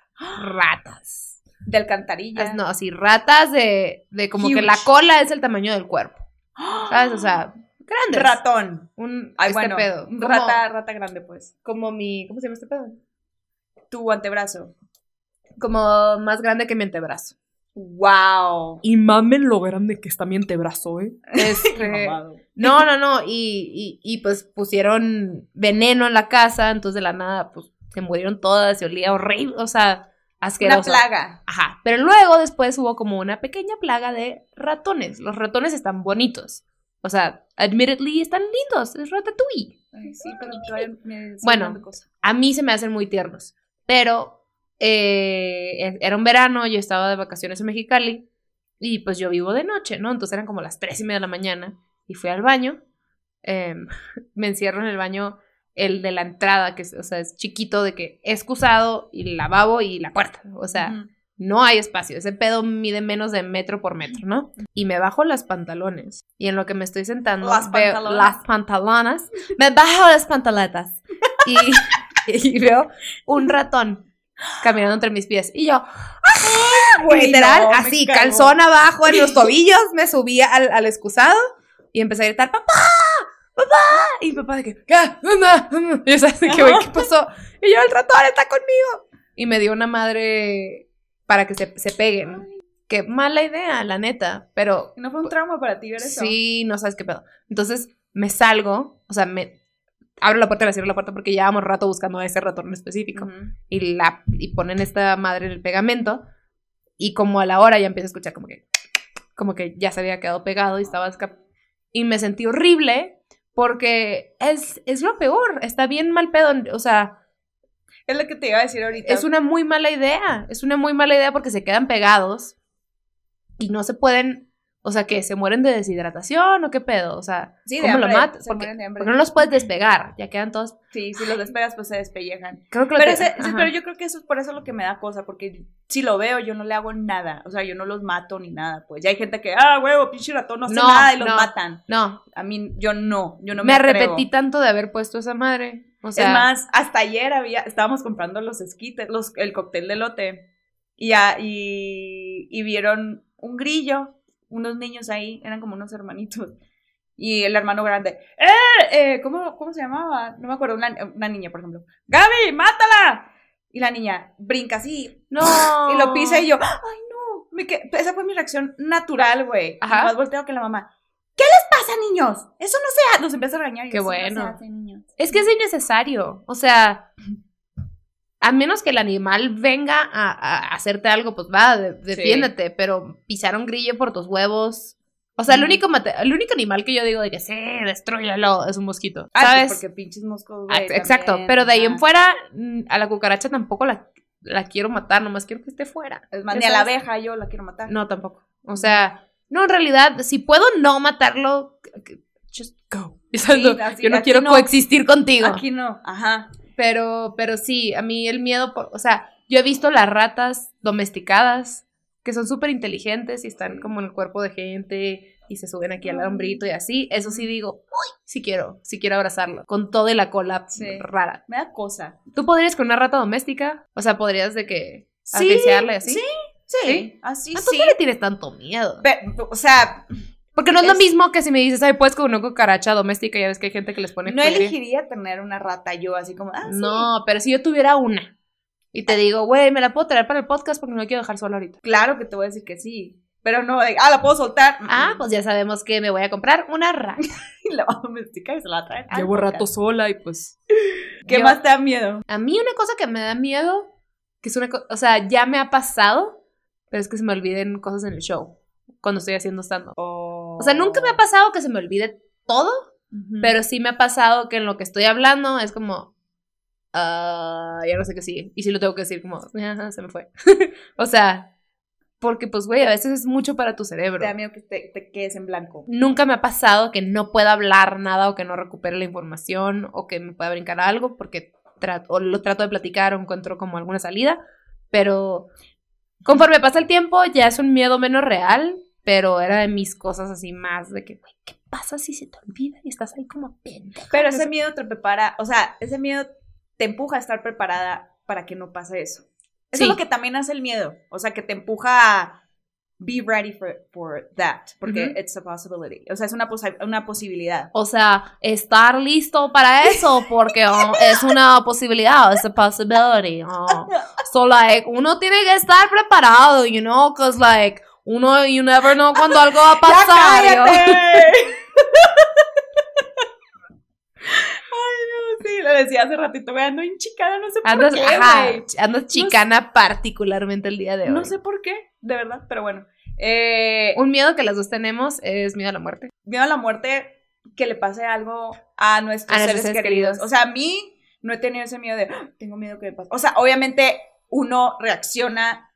Ratas. De alcantarilla. No, así, ratas de, de como que la cola es el tamaño del cuerpo. ¿Sabes? O sea, grandes. ratón. Un Ay, este bueno, pedo. Como, rata, rata grande, pues. como mi. ¿Cómo se llama este pedo? Tu antebrazo. Como más grande que mi antebrazo. Wow. Y mamen lo grande que está mi antebrazo, ¿eh? Este, no, no, no. Y, y, y pues pusieron veneno en la casa, entonces de la nada, pues se murieron todas y olía horrible. O sea, Una asqueroso. plaga. Ajá. Pero luego después hubo como una pequeña plaga de ratones. Los ratones están bonitos. O sea, admittedly están lindos. Es ratatouille. Ay, sí, pero todavía me Bueno. cosas. a mí se me hacen muy tiernos. Pero eh, era un verano, yo estaba de vacaciones en Mexicali y pues yo vivo de noche, ¿no? Entonces eran como las tres y media de la mañana y fui al baño. em, me encierro en el baño, el de la entrada, que es, o sea, es chiquito, de que excusado y lavabo y la puerta. O sea. No hay espacio. Ese pedo mide menos de metro por metro, ¿no? Y me bajo las pantalones. Y en lo que me estoy sentando, Las veo pantalonas. las pantalonas. Me bajo las pantaletas. Y, y veo un ratón caminando entre mis pies. Y yo, Güey, literal, no, así, calzón abajo en los tobillos, me subí al, al excusado y empecé a gritar, ¡Papá! ¡Papá! Y mi papá de que, ¿qué? Mamá, mamá". Y yo, ¿sabes de qué, güey? ¿Qué pasó? Y yo, el ratón está conmigo. Y me dio una madre para que se, se peguen. Qué mala idea, la neta. Pero ¿No fue un trauma para ti ver eso? sí, no sabes qué pedo. Entonces me salgo, o sea, me abro la puerta y le cierro la puerta porque llevábamos rato buscando a ese ratón específico y, la, y ponen esta madre en el pegamento y como a la hora ya empiezo a escuchar como que como que ya se había quedado pegado y estaba y me sentí horrible porque es, es lo peor, está bien mal pedo, o sea, Es lo que te iba a decir ahorita. es una muy mala idea, es una muy mala idea porque se quedan pegados y no se pueden, o sea, que se mueren de deshidratación o qué pedo, o sea, Sí, de ¿cómo lo hambre, matas? se Porque, porque no los puedes despegar, ya quedan todos... Sí, si los despegas, pues se despellejan. Creo que lo Pero, ese- pero yo creo que eso es por eso lo que me da cosa, porque si lo veo, yo no le hago nada. O sea, yo no los mato ni nada. Pues ya hay gente que, ah, huevo, pinche ratón, no No, nada y los no. matan. No, A mí, yo no, yo no me, me atrevo. arrepentí tanto de haber puesto esa madre. O sea, es más, hasta ayer había, estábamos comprando los esquites, los, el cóctel de lote, y, y, y vieron un grillo, unos niños ahí, eran como unos hermanitos, y el hermano grande, ¡eh! eh ¿cómo, ¿Cómo se llamaba? No me acuerdo, una, una niña, por ejemplo, ¡Gaby, mátala! Y la niña brinca así, no. y lo pisa, y yo, ¡ay, no! Me que- Esa fue mi reacción natural, güey. Ajá. Y más volteo que la mamá, ¿qué les pasa, niños? Eso no se hace. Nos empieza a regañar. y Qué "Sí, no bueno. se hace, niños". Es que es innecesario. O sea, a menos que el animal venga a, a hacerte algo, pues va, de- defiéndete. Pero pisar un grillo por tus huevos. O sea, el único, mate- el único animal que yo digo de que sí, destruyalo, es un mosquito. Ah, pues ¿Sabes? porque pinches moscos, Ah, güey. Exacto. también, Pero de ahí en fuera, mm, a la cucaracha tampoco la. la quiero matar, nomás quiero que esté fuera. Es más, ni a la abeja yo la quiero matar. No, tampoco. O sea, no, en realidad, si puedo no matarlo, just go. Así- Yo no quiero no. coexistir contigo. Aquí no, ajá. Pero, pero sí, a mí el miedo, por, o sea, yo he visto las ratas domesticadas que son súper inteligentes y están como en el cuerpo de gente y se suben aquí al hombrito y así. Eso sí digo, uy, sí quiero, sí quiero abrazarlo. Con todo y la cola Sí. rara. Me da cosa. ¿Tú podrías con una rata doméstica? O sea, podrías de que Sí, así. sí, Sí, ¿Sí? así ¿A tú sí. no le tienes tanto miedo? O sea, Porque no es, lo mismo que si me dices, ay, puedes con una cucaracha doméstica, ya ves que hay gente que les pone no elegiría tener una rata yo así como, ah, sí. No, pero si yo tuviera una y te digo, güey, me la puedo traer para el podcast porque no la quiero dejar sola ahorita. Claro que te voy a decir que sí. Pero no, de, ah, la puedo soltar. Ah, pues ya sabemos que me voy a comprar una rata. Y la va a domesticar y se la al Llevo podcast. rato sola y pues. ¿Qué Yo- más te da miedo? A mí una cosa que me da miedo, que es una cosa, o sea, ya me ha pasado, pero es que se me olviden cosas en el show cuando estoy haciendo stand-up. O sea, nunca me ha pasado que se me olvide todo, Ujú. pero sí me ha pasado que en lo que estoy hablando es como, ah, ya no sé qué sigue. Y sí lo tengo que decir como, "Ajá, se me fue. o sea, porque pues, güey, a veces es mucho para tu cerebro. te da miedo que te, te quedes en blanco. Nunca me ha pasado que no pueda hablar nada o que no recupere la información o que me pueda brincar algo porque tra- o lo trato de platicar o encuentro como alguna salida, pero conforme pasa el tiempo ya es un miedo menos real, pero era de mis cosas así más de que, güey, ¿qué pasa si se te olvida y estás ahí como pendeja? Pero ese miedo te prepara, o sea, ese miedo te empuja a estar preparada para que no pase eso. Eso Sí. es lo que también hace el miedo. O sea, que te empuja a be ready for, for that. Porque it's a possibility. O sea, es una, posi- una posibilidad. O sea, estar listo para eso porque oh, es una posibilidad, es a possibility. oh. So, like, uno tiene que estar preparado, you know, because, like, uno, you never know cuando algo va a pasar. ¡Ya yo. cállate! Ay, no, sí, lo decía hace ratito, güey, ando hinchicada, no sé por qué, ajá, andas chicana particularmente el día de hoy. No sé por qué, de verdad, pero bueno. Eh, Un miedo que las dos tenemos es miedo a la muerte. miedo a la muerte, que le pase algo a nuestros, A nuestros seres, seres queridos. queridos. O sea, a mí no he tenido ese miedo de, "Ah, tengo miedo que me pase. O sea, obviamente uno reacciona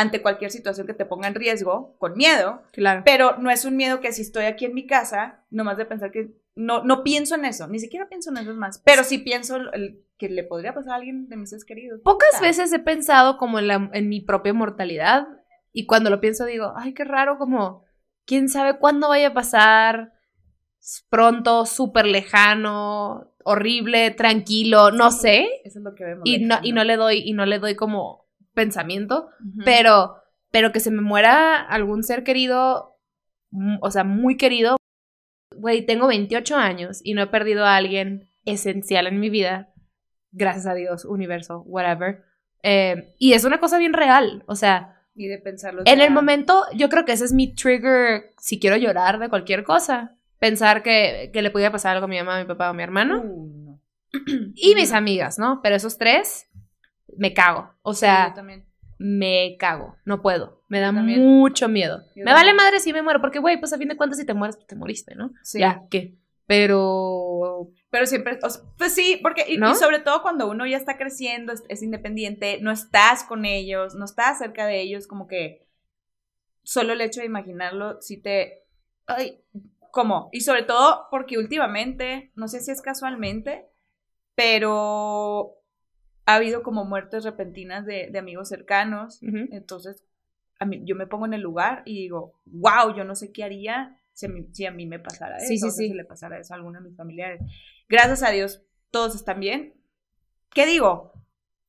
ante cualquier situación que te ponga en riesgo con miedo, Claro. pero no es un miedo que si estoy aquí en mi casa, nomás de pensar que no, no pienso en eso, ni siquiera pienso en eso es más, pero sí pienso el- que le podría pasar a alguien de mis seres queridos. Pocas veces he pensado como en, la- en mi propia mortalidad y cuando lo pienso digo, ay, qué raro, como, quién sabe cuándo vaya a pasar, pronto, súper lejano, horrible, tranquilo, no sé, Eso es lo que vemos. y no, y no le doy, y no le doy como pensamiento, pero, pero que se me muera algún ser querido, mm, o sea, muy querido, güey, tengo 28 años y no he perdido a alguien esencial en mi vida, gracias a Dios, universo, whatever, eh, y es una cosa bien real, o sea, Y de pensarlo. en el momento, yo creo que ese es mi trigger si quiero llorar de cualquier cosa. Pensar que, que le pudiera pasar algo a mi mamá, a mi papá o a mi hermano. Uh, no. Y mis amigas, ¿no? Pero esos tres, me cago. O Sí, yo sea, también. me cago. No puedo. Me da mucho miedo. Yo me vale madre si me muero. Porque, güey, pues a fin de cuentas, si te mueres, pues te moriste, ¿no? Sí. Ya, ¿qué? Pero. Pero siempre, o sea, pues sí, porque, y, ¿No? y sobre todo cuando uno ya está creciendo, es, es independiente, no estás con ellos, no estás cerca de ellos, como que solo el hecho de imaginarlo, sí te, ay, ¿cómo? Y sobre todo porque últimamente, no sé si es casualmente, pero ha habido como muertes repentinas de, de amigos cercanos, entonces a mí, yo me pongo en el lugar y digo, wow, yo no sé qué haría si a mí, si a mí me pasara eso, Sí, sí, o sea, sí. si le pasara eso a alguno de mis familiares. Gracias a Dios, todos están bien. ¿Qué digo?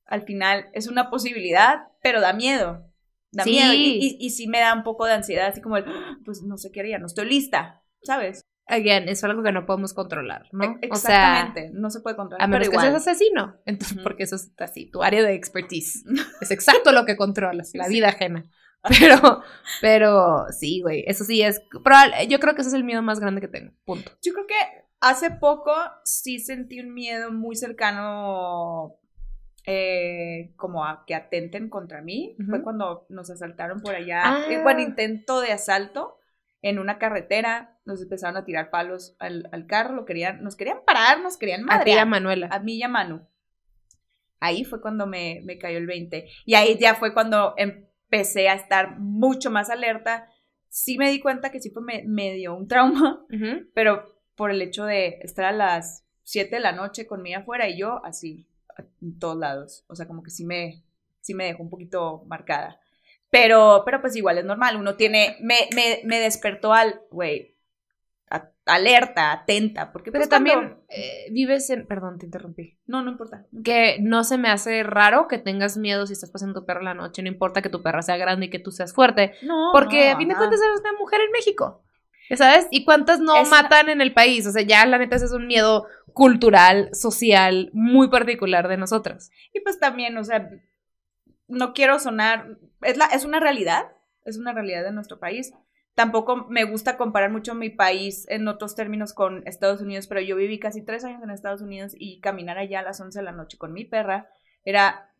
Al final es una posibilidad, pero da miedo. Da miedo. Y, y, y sí me da un poco de ansiedad, así como el, "Ah, pues no sé qué haría, no estoy lista, ¿sabes? Again, es algo que no podemos controlar, ¿no? O sea, Exactamente, no se puede controlar. a menos pero que igual. seas asesino. Entonces, porque eso es así, tu área de expertise. Es exacto lo que controlas, la vida ajena. Pero, pero sí, güey, eso sí es. probable- yo creo que ese es el miedo más grande que tengo. Punto. Yo creo que hace poco sí sentí un miedo muy cercano eh, como a que atenten contra mí. Fue cuando nos asaltaron por allá. Ah. eh, Bueno, intento de asalto en una carretera. Nos empezaron a tirar palos al, al carro. Lo querían, nos querían parar, nos querían A ti y a madrear. Manuela. A mí y a Manu. ahí fue cuando me, me cayó el 20. Y ahí ya fue cuando empecé a estar mucho más alerta. Sí me di cuenta que sí fue me, me dio un trauma, pero por el hecho de estar a las 7 de la noche conmigo afuera y yo así, en todos lados. O sea, como que sí me, sí me dejó un poquito marcada. Pero, pero pues igual es normal, uno tiene, me, me, me despertó al, güey, alerta, atenta, porque Pero pues cuando- también eh, vives en... Perdón, te interrumpí. No, no importa. Que no se me hace raro que tengas miedo si estás pasando tu perra la noche, no importa que tu perra sea grande y que tú seas fuerte, No, porque no, a fin de cuentas eres una mujer en México. ¿Ya sabes? ¿Y cuántas no Es una- matan en el país? O sea, ya la neta ese es un miedo cultural, social, muy particular de nosotras. Y pues también, o sea, no quiero sonar, es, la, es una realidad, es una realidad de nuestro país. Tampoco me gusta comparar mucho mi país en otros términos con Estados Unidos, pero yo viví casi tres años en Estados Unidos y caminar allá a las 11 de la noche con mi perra era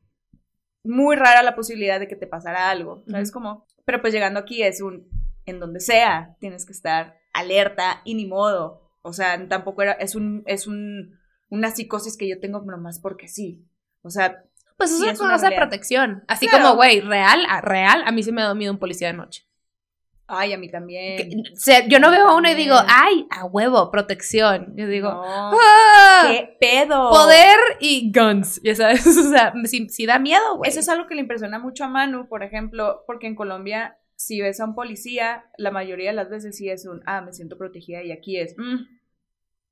muy rara la posibilidad de que te pasara algo, ¿sabes cómo? Pero pues llegando aquí es un, en donde sea, tienes que estar alerta y ni modo. O sea, tampoco era, es un, es un, una psicosis que yo tengo nomás porque sí. O sea, Pues eso Sí, es una cosa de protección. Así Claro. como, güey, real, a- real, a mí sí me da miedo un policía de noche. ay, a mí también. Que- o sea, yo no veo a uno y digo, ay, a huevo, protección. Yo digo, No, ¡ah! ¿Qué pedo? Poder y guns, ya sabes, o sea, sí, sí da miedo, güey. Eso es algo que le impresiona mucho a Manu, por ejemplo, porque en Colombia, si ves a un policía, la mayoría de las veces sí es un, ah, me siento protegida, y aquí es, mm,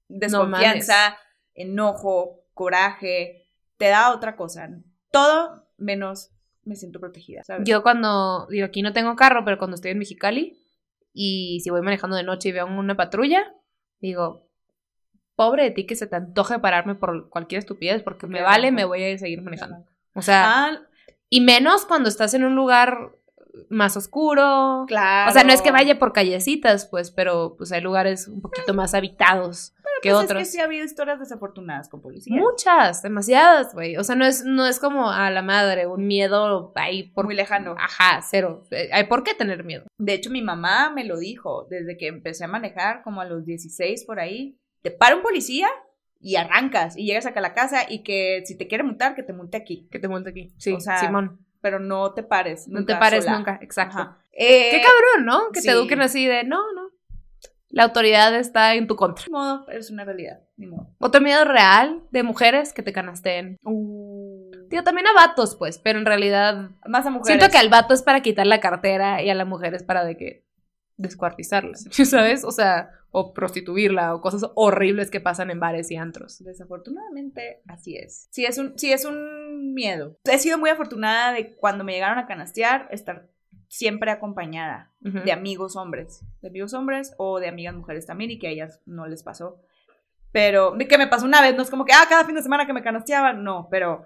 desconfianza, enojo, coraje, te da otra cosa. Todo menos me siento protegida, ¿sabes? Yo cuando, digo, aquí no tengo carro, pero cuando estoy en Mexicali y si voy manejando de noche y veo una patrulla, digo, pobre de ti que se te antoje pararme por cualquier estupidez, porque me vale, me voy a seguir manejando. O sea, Ah, y menos cuando estás en un lugar más oscuro. claro. O sea, no es que vaya por callecitas, pues, pero pues hay lugares un poquito más habitados que Pues otros. Es que sí ha habido historias desafortunadas con policías. Muchas, demasiadas, güey. O sea, no es, no es como a la madre, un miedo ahí por... Muy lejano. Ajá, cero. Eh, Hay por qué tener miedo. De hecho, mi mamá me lo dijo desde que empecé a manejar, como a los 16 por ahí. Te para un policía y arrancas y llegas acá a la casa y que si te quiere multar, que te multe aquí. Que te multe aquí. Sí, O sea, Simón. Pero no te pares. No nunca te pares sola. nunca, exacto. Eh, Qué cabrón, ¿no? Que sí. te eduquen así de, no, no. La autoridad está en tu contra. Ni modo, es una realidad. Ni modo. Otro miedo real de mujeres que te canasteen. Digo, también a vatos, pues, pero en realidad Más a mujeres. siento que al vato es para quitar la cartera y a la mujer es para de que descuartizarla, ¿sabes? O sea, o prostituirla o cosas horribles que pasan en bares y antros. Desafortunadamente, así es. Sí es, un, sí es un miedo. He sido muy afortunada de cuando me llegaron a canastear, estar siempre acompañada de amigos hombres. De amigos hombres o de amigas mujeres también y que a ellas no les pasó. Pero, que me pasó una vez, no es como que, ah, cada fin de semana que me canasteaban, no, pero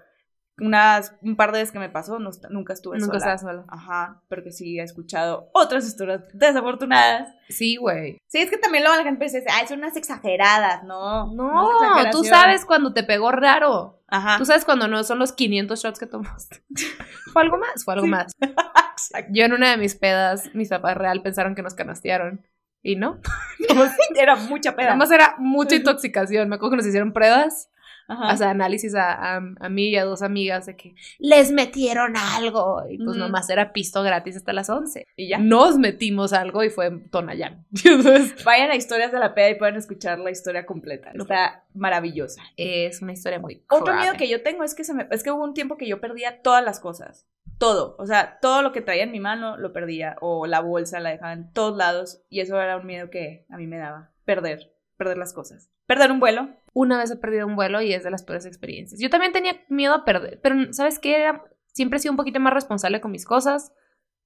unas, un par de veces que me pasó, no, nunca estuve Nunca sola. estás sola. Ajá, porque sí he escuchado otras historias desafortunadas. Sí, güey. Sí, es que también luego la gente dice, ay, son unas exageradas, ¿no? No, es tú sabes cuando te pegó raro. Ajá. Tú sabes cuando no son los 500 shots que tomaste. Fue algo más, fue algo Sí. más. Yo en una de mis pedas, mis papás real pensaron que nos canastearon. Y no. Era mucha peda. Nada más era mucha intoxicación. Me acuerdo que nos hicieron pruebas, Ajá. o sea, análisis a, a, a mí y a dos amigas de que les metieron algo. Y pues Ujú. nomás era pisto gratis hasta las 11. y ya. Nos metimos algo y fue Tonayán. Entonces, Vayan a historias de la peda y pueden escuchar la historia completa. No. Está maravillosa. es una historia muy Otro grave. miedo que yo tengo es que se me, es que hubo un tiempo que yo perdía todas las cosas. Todo. O sea, todo lo que traía en mi mano lo perdía. O la bolsa la dejaba en todos lados. Y eso era un miedo que a mí me daba. Perder. Perder las cosas. Perder un vuelo. Una vez he perdido un vuelo y es de las peores experiencias. Yo también tenía miedo a perder, pero ¿sabes qué? Era, siempre he sido un poquito más responsable con mis cosas,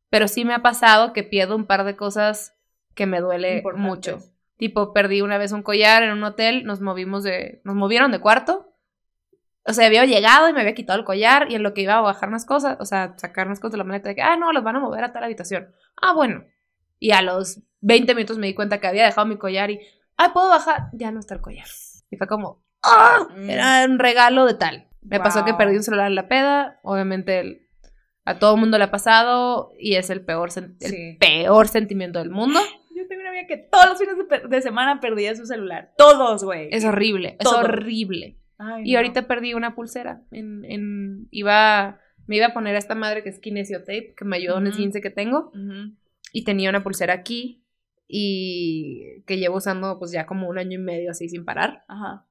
pero sí me ha pasado que pierdo un par de cosas que me duele mucho. Tipo, perdí una vez un collar en un hotel, nos movimos de, nos movieron de cuarto. O sea, había llegado y me había quitado el collar y en lo que iba a bajar unas cosas, o sea, sacar unas cosas de la maleta de que, ah, no, los van a mover a tal habitación. Ah, bueno. Y a los 20 minutos me di cuenta que había dejado mi collar y, ah, ¿puedo bajar? Ya no está el collar. Y fue como, ¡ah! Mm. Era un regalo de tal. Me pasó que perdí un celular en la peda, obviamente el- a todo el mundo le ha pasado y es el peor, el peor sentimiento del mundo. Yo tengo una amiga que todos los fines de, semana perdía su celular. Todos, güey. Es horrible, es horrible. Ay, Y no. ahorita perdí una pulsera. En, en, iba, me iba a poner a esta madre que es Kinesio Tape, que me ayudó en el Ujú. 15 que tengo. Y tenía una pulsera aquí y que llevo usando pues ya como un año y medio así sin parar. Ajá.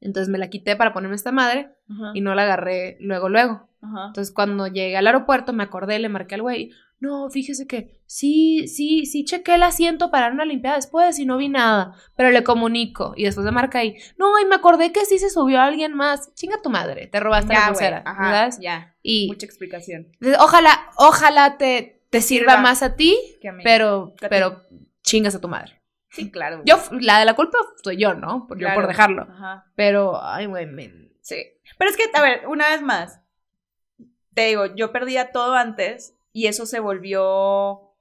Entonces me la quité para ponerme esta madre Ajá. y no la agarré luego, luego. Ajá. Entonces cuando llegué al aeropuerto me acordé, le marqué al güey. No, fíjese que sí, sí, sí chequé el asiento para una limpiada después y no vi nada, pero le comunico. Y después me marca ahí, no, y me acordé que sí se subió alguien más. Chinga tu madre, te robaste la Ya, güey. pulsera. ¿sabes? Ya. Y Mucha explicación. ojalá, ojalá te, te sirva Sirva. más a ti, Que a mí. pero, pero chingas a tu madre. Sí, claro. Yo, la de la culpa soy yo, ¿no? Por, yo por dejarlo. Ajá. Pero, ay, güey, me- Sí. Pero es que, a ver, una vez más. Te digo, yo perdía todo antes y eso se volvió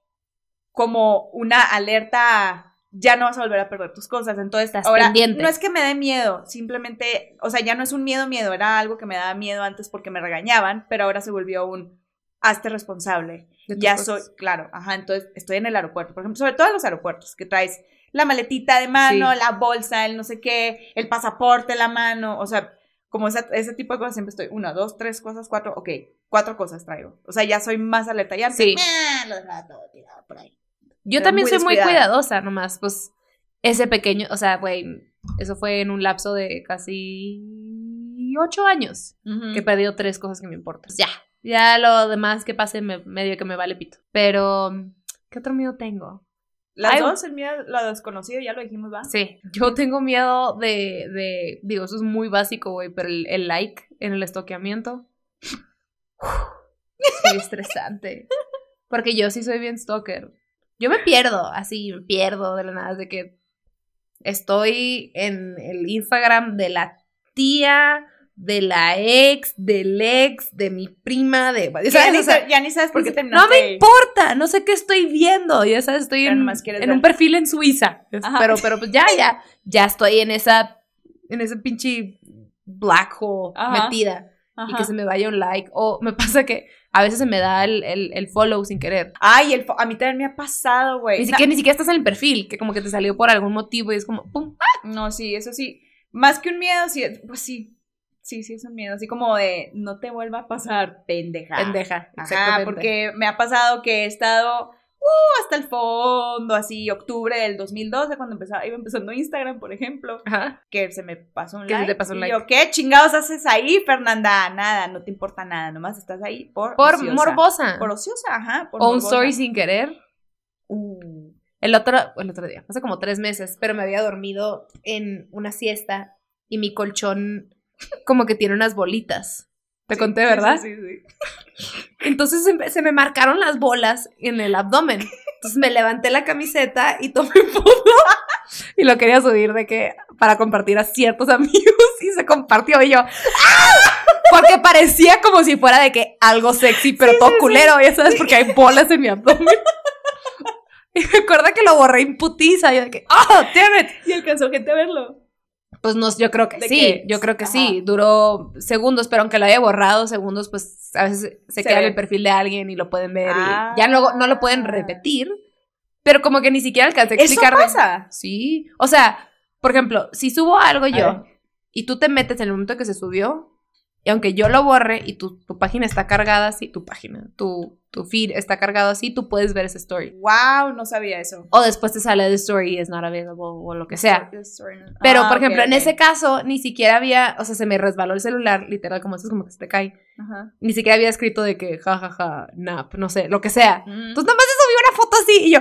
como una alerta ya no vas a volver a perder tus cosas. Entonces, Estás ahora, pendiente. no es que me dé miedo, simplemente, o sea, ya no es un miedo, miedo, era algo que me daba miedo antes porque me regañaban, pero ahora se volvió un, hazte responsable. Ya cosas. soy, claro, ajá, entonces estoy en el aeropuerto, por ejemplo, sobre todo en los aeropuertos, que traes la maletita de mano, Sí. la bolsa, el no sé qué, el pasaporte en la mano, o sea, como esa- ese tipo de cosas siempre estoy, una, dos, tres cosas, cuatro, ok, cuatro cosas traigo, o sea, ya soy más alerta, ya Sí. "Meh, lo dejaba todo tirado por ahí. Yo Pero también muy soy muy descuidada. cuidadosa, nomás, pues, ese pequeño, o sea, güey, eso fue en un lapso de casi ocho años que he perdido tres cosas que me importan. Pues ya, ya lo demás que pase me, medio que me vale pito. Pero, ¿qué otro miedo tengo? Las Ay, dos, el miedo, lo desconocido, ya lo dijimos, ¿va? Sí, yo tengo miedo de, de digo, eso es muy básico, güey, pero el, el like en el estoqueamiento. Es muy estresante. Porque yo sí soy bien stalker. Yo me pierdo, así, me pierdo de la nada, de que estoy en el Instagram de la tía, de la ex, del ex, de mi prima, de... Ya, ¿sabes? ni, O sea, sa- ya ni sabes por qué no terminaste me ahí. importa, no sé qué estoy viendo, ya sabes, estoy en, un perfil en Suiza, Ajá. pero, pero pues ya, ya, ya estoy en esa, en ese pinche black hole Ajá. metida y que se me vaya un like, o me pasa que a veces se me da el, el, el follow sin querer. Ay, el a mí también me ha pasado, güey. Ni No, siquiera, ni siquiera estás en el perfil, que como que te salió por algún motivo y es como, pum, No, sí, eso sí. Más que un miedo, sí, pues sí. Sí, sí, es un miedo. Así como de no te vuelva a pasar, pendeja. pendeja. Ajá, exactamente. porque me ha pasado que he estado uh, hasta el fondo, así, octubre del 2012, cuando empezaba, iba empezando Instagram, por ejemplo, Ajá. que se me pasó un Que se like. pasó un y like. yo, ¿qué chingados haces ahí, Fernanda? Nada, no te importa nada, nomás estás ahí por Por ociosa. morbosa. Por ociosa, ajá. Por o un story sin querer. Uh, El otro, el otro día, hace como tres meses, pero me había dormido en una siesta y mi colchón como que tiene unas bolitas. Te sí, conté, ¿verdad? Sí, sí, sí. Entonces se, me- me marcaron las bolas en el abdomen. Entonces me levanté la camiseta y tomé foto y lo quería subir de que para compartir a ciertos amigos y se compartió y yo ¡ah! porque parecía como si fuera de que algo sexy pero todo culero, ya sabes, porque hay bolas en mi abdomen. Y recuerda que lo borré en putiza, yo de que, ¡oh, damn it! Y alcanzó gente a verlo. Pues no, yo creo que ¿De sí, qué? yo creo que Ajá. sí, duró segundos, pero aunque lo haya borrado segundos, pues a veces se, Se queda en ve. el perfil de alguien y lo pueden ver Ah. y ya luego no lo pueden repetir, pero como que ni siquiera alcancé a ¿Eso explicar. de- pasa? Sí, o sea, por ejemplo, si subo algo yo y tú te metes en el momento que se subió, y aunque yo lo borre y tu, tu página está cargada así, tu página, tu, tu feed está cargado así, tú puedes ver esa story. Wow, no sabía eso. O después te sale the story is not available o lo que sea. Pero, Ah, por ejemplo, en ese caso, ni siquiera había, o sea, se me resbaló el celular, literal, como eso es como que se te cae. Ajá. Ni siquiera había escrito de que, jajaja, ja, ja, nap, no sé, lo que sea. Mm. Entonces, se subió una foto así y yo.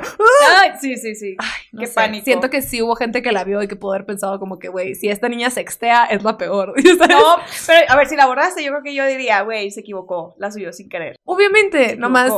Ay, sí, sí, sí. no Qué sé, pánico. Siento que sí hubo gente que la vio y que pudo haber pensado como que, güey, si esta niña sextea, es la peor. ¿sabes? No, pero a ver, si la borraste, yo creo que yo diría, güey, se equivocó, la subió sin querer. Obviamente, nomás,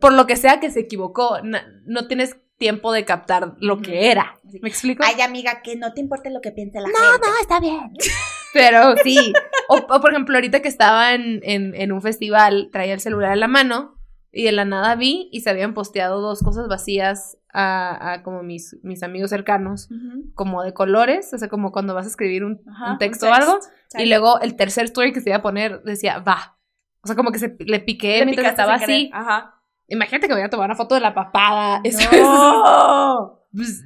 por lo que sea que se equivocó, no tienes tiempo de captar lo que era. ¿Me explico? Ay, amiga, que no te importe lo que piense la No, gente. no, está bien. Pero sí. O, o, por ejemplo, ahorita que estaba en, en, en un festival, traía el celular en la mano y de la nada vi y se habían posteado dos cosas vacías a, a como mis, mis amigos cercanos, como de colores, o sea, como cuando vas a escribir un, Ajá, un texto o algo. Y luego el tercer story que se iba a poner decía, va. O sea, como que se, le piqué Le mientras estaba así. Ajá. Imagínate que me voy a tomar una foto de la papada. No. pues,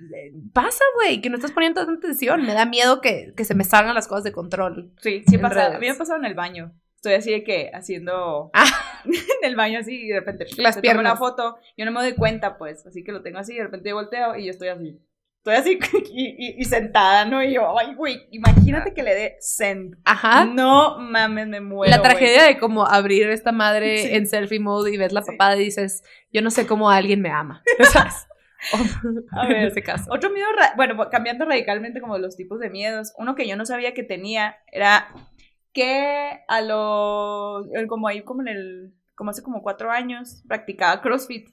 pasa, güey, que no estás poniendo tanta atención. Me da miedo que, que se me salgan las cosas de control. Sí, sí pasa. redes. A mí me ha pasado en el baño. Estoy así de que haciendo Ah. en el baño así y de repente Las piernas. una foto. Yo no me doy cuenta, pues, así que lo tengo así y de repente yo volteo y yo estoy así. Estoy así y, y- y sentada, ¿no? Y yo, ay, güey, imagínate que le dé send. Ajá. No mames, me muero. la güey. tragedia de como abrir esta madre Sí. en selfie mode y ves la Sí. papada y dices, yo no sé cómo alguien me ama. ¿Sabes? A en ver. ese caso. Otro miedo, bueno, cambiando radicalmente como los tipos de miedos, uno que yo no sabía que tenía era que a los, eh, como ahí como en el, como hace como cuatro años, practicaba CrossFit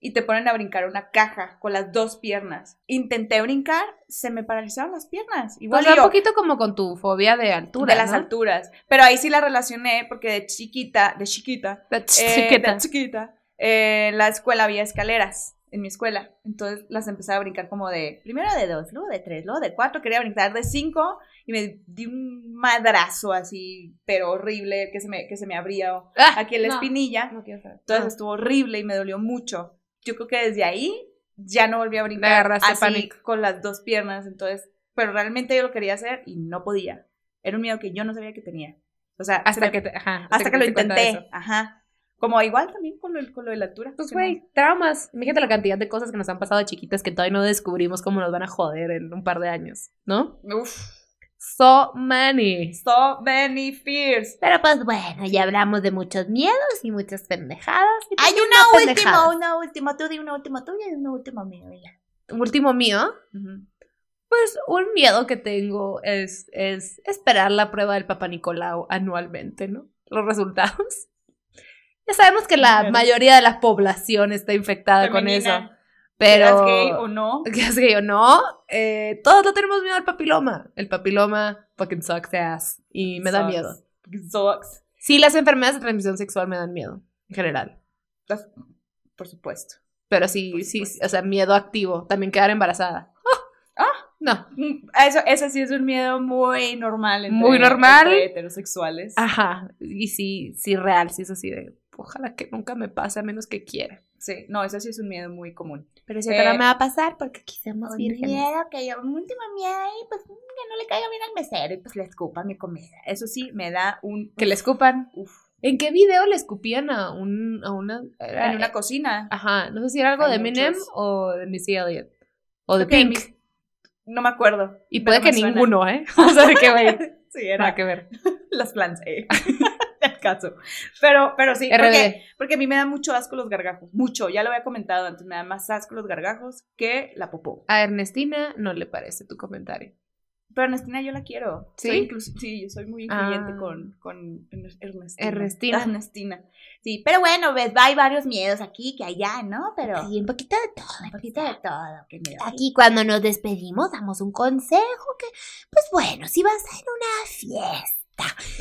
y te ponen a brincar una caja con las dos piernas. Intenté brincar, se me paralizaron las piernas. Igual Pues yo, un poquito como con tu fobia de altura. de las ¿no? alturas. Pero ahí sí la relacioné porque de chiquita, de chiquita, De eh, chiquita. de chiquita, eh, en la escuela había escaleras en mi escuela. Entonces las empecé a brincar como de, primero de dos, luego de tres, luego de cuatro, quería brincar de cinco y me di un madrazo así, pero horrible, que se me, que se me abría Ah, aquí en la no. espinilla. No quiero saber. Entonces Ah. estuvo horrible y me dolió mucho. Yo creo que desde ahí ya no volví a brincar agarraste así pánico. con las dos piernas. Entonces, pero realmente yo lo quería hacer y no podía. Era un miedo que yo no sabía que tenía. O sea, se Hasta me- que, te- ajá, hasta que lo te diste cuenta de intenté. Ajá. Como igual también con lo, con lo de la altura. Pues, güey, traumas. Imagínate la cantidad de cosas que nos han pasado de chiquitas que todavía no descubrimos cómo nos van a joder en un par de años, ¿no? Uf. So many. So many fears. Pero pues bueno, ya hablamos de muchos miedos y muchas pendejadas. y Hay una no última, una última. Tú di una última tuya y una última mía. ya. Último mío, pues un miedo que tengo es, es esperar la prueba del Papa Nicolau anualmente, ¿no? Los resultados. Ya sabemos que la mayoría de la población está infectada con eso. Pero. seas gay o no. que es gay o no, eh, todos no tenemos miedo al papiloma. El papiloma fucking sucks ass. Y me da miedo. Sucks. Sí, las enfermedades de transmisión sexual me dan miedo, en general. Las- Por supuesto. Pero sí, sí, o sea, miedo activo. También quedar embarazada. ¡Ah! Ah. No. Mm, Eso, eso sí es un miedo muy normal. Entre, Muy normal. entre heterosexuales. Ajá. Y sí, sí, real, sí es así de. Ojalá que nunca me pase a menos que quiera. Sí, no, eso sí es un miedo muy común. Pero si Eh, ahora me va a pasar porque Un vírgenes. miedo que yo, un último miedo ahí, pues que no le caiga bien al mesero y pues le escupa mi comida. Eso sí me da un... Que le escupan. Uf. ¿En qué video le escupían a un a una era- En una cocina. Ajá, no sé si era algo Hay de Eminem muchos. o de Missy Elliott o de Pink. No me acuerdo. Y puede que suena. ninguno, ¿eh? O sea, de que güey, Sí, nada era que ver. las plans. Eh. Caso. Pero, pero sí, porque, porque a mí me da mucho asco los gargajos. Mucho, ya lo había comentado antes. Me da más asco los gargajos que la popó. A Ernestina no le parece tu comentario. Pero Ernestina yo la quiero. ¿Sí? Soy sí, yo soy muy incluyente Ah. con, con Ernestina. Ernestina. Ernestina. Sí, pero bueno, ves, hay varios miedos aquí que allá, ¿no? Pero Sí, un poquito de todo. un poquito de todo. Que me da. Aquí cuando nos despedimos damos un consejo que, pues bueno, si vas a ir a una fiesta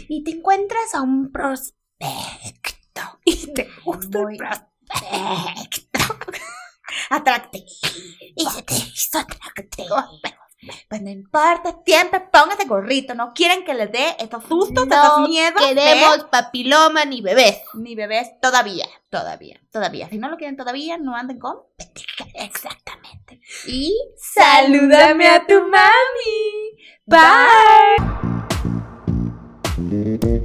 y te encuentras a un prospecto y te gusta Muy el prospecto Atractivo. y se te hizo atractivo, pero Pues no importa, siempre póngase gorrito. No quieren que les dé estos sustos, no estos miedos. queremos papiloma ni bebés. Ni bebés todavía. Todavía. Todavía. Si no lo quieren todavía, no anden con. Exactamente. Y Salúdame a tu mami. Bye. Thank you.